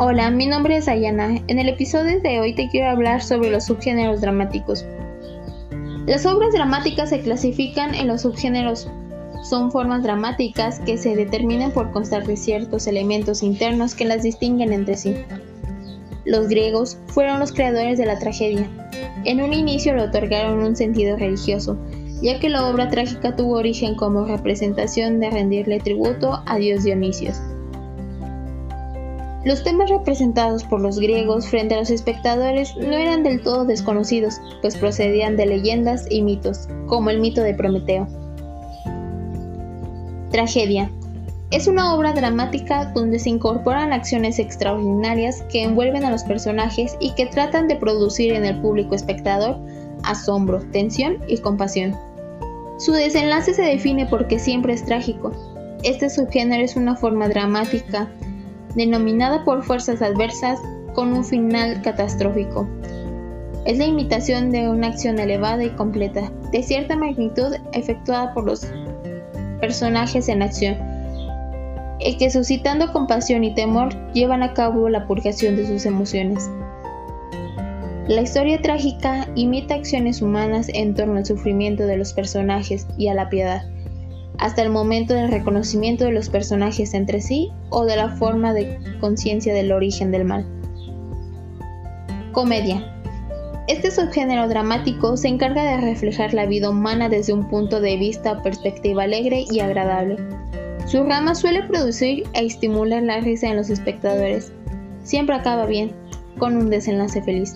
Hola, mi nombre es Ayana. En el episodio de hoy te quiero hablar sobre los subgéneros dramáticos. Las obras dramáticas se clasifican en los subgéneros. Son formas dramáticas que se determinan por constar de ciertos elementos internos que las distinguen entre sí. Los griegos fueron los creadores de la tragedia. En un inicio le otorgaron un sentido religioso, ya que la obra trágica tuvo origen como representación de rendirle tributo a dios Dionisios. Los temas representados por los griegos frente a los espectadores no eran del todo desconocidos, pues procedían de leyendas y mitos, como el mito de Prometeo. Tragedia. Es una obra dramática donde se incorporan acciones extraordinarias que envuelven a los personajes y que tratan de producir en el público espectador asombro, tensión y compasión. Su desenlace se define porque siempre es trágico. Este subgénero es una forma dramática denominada por fuerzas adversas con un final catastrófico. Es la imitación de una acción elevada y completa, de cierta magnitud efectuada por los personajes en acción, y que suscitando compasión y temor llevan a cabo la purgación de sus emociones. La historia trágica imita acciones humanas en torno al sufrimiento de los personajes y a la piedad hasta el momento del reconocimiento de los personajes entre sí o de la forma de conciencia del origen del mal. Comedia. Este subgénero dramático se encarga de reflejar la vida humana desde un punto de vista o perspectiva alegre y agradable. Su rama suele producir e estimular la risa en los espectadores. Siempre acaba bien, con un desenlace feliz.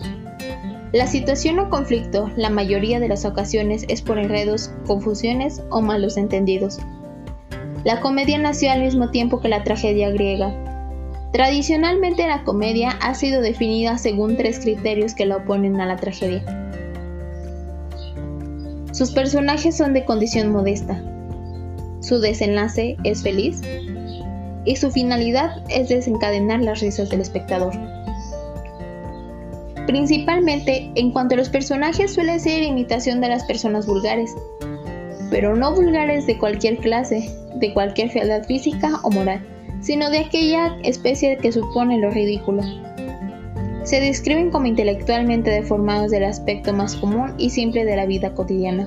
La situación o conflicto, la mayoría de las ocasiones, es por enredos, confusiones o malos entendidos. La comedia nació al mismo tiempo que la tragedia griega. Tradicionalmente la comedia ha sido definida según tres criterios que la oponen a la tragedia. Sus personajes son de condición modesta, su desenlace es feliz y su finalidad es desencadenar las risas del espectador. Principalmente en cuanto a los personajes suele ser imitación de las personas vulgares, pero no vulgares de cualquier clase, de cualquier fealdad física o moral, sino de aquella especie que supone lo ridículo. Se describen como intelectualmente deformados del aspecto más común y simple de la vida cotidiana.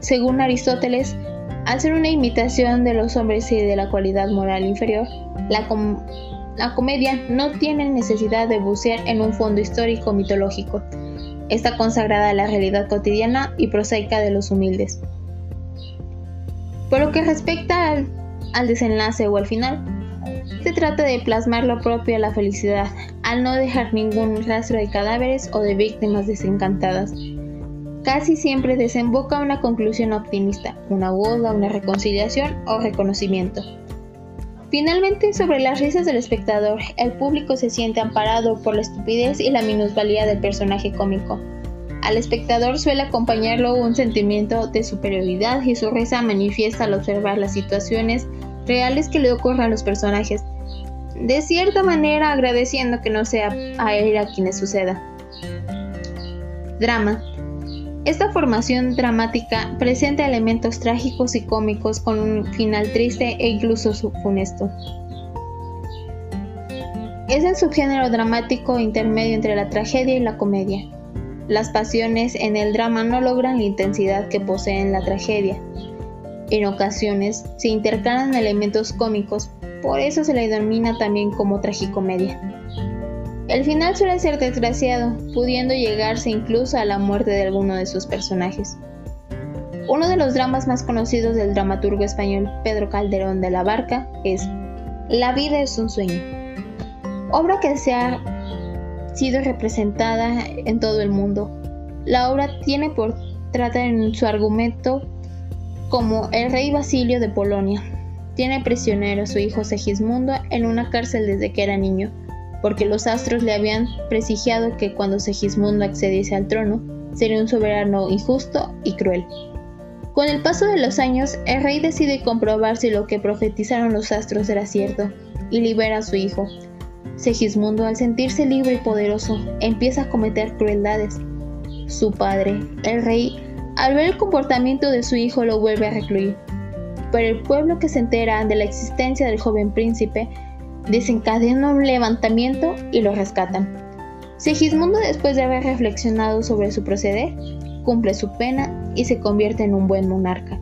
Según Aristóteles, al una imitación de los hombres y de la cualidad moral inferior, la, la comedia no tiene necesidad de bucear en un fondo histórico mitológico. Está consagrada a la realidad cotidiana y prosaica de los humildes. Por lo que respecta al, al desenlace o al final, se trata de plasmar lo propio a la felicidad, al no dejar ningún rastro de cadáveres o de víctimas desencantadas. Casi siempre desemboca una conclusión optimista, una boda, una reconciliación o reconocimiento. Finalmente, sobre las risas del espectador, el público se siente amparado por la estupidez y la minusvalía del personaje cómico. Al espectador suele acompañarlo un sentimiento de superioridad y su risa manifiesta al observar las situaciones reales que le ocurren a los personajes, de cierta manera agradeciendo que no sea a él a quienes suceda. Drama. Esta formación dramática presenta elementos trágicos y cómicos con un final triste e incluso funesto. Es el subgénero dramático intermedio entre la tragedia y la comedia. Las pasiones en el drama no logran la intensidad que poseen la tragedia. En ocasiones se intercalan elementos cómicos, por eso se le denomina también como tragicomedia. El final suele ser desgraciado, pudiendo llegarse incluso a la muerte de alguno de sus personajes. Uno de los dramas más conocidos del dramaturgo español Pedro Calderón de la Barca es La vida es un sueño, obra que se ha sido representada en todo el mundo. La obra tiene por trata en su argumento como el rey Basilio de Polonia. Tiene prisionero a su hijo Segismundo en una cárcel desde que era niño porque los astros le habían presigiado que cuando Segismundo accediese al trono, sería un soberano injusto y cruel. Con el paso de los años, el rey decide comprobar si lo que profetizaron los astros era cierto, y libera a su hijo. Segismundo, al sentirse libre y poderoso, empieza a cometer crueldades. Su padre, el rey, al ver el comportamiento de su hijo, lo vuelve a recluir. Pero el pueblo que se entera de la existencia del joven príncipe desencadena un levantamiento y lo rescatan. Segismundo, después de haber reflexionado sobre su proceder, cumple su pena y se convierte en un buen monarca.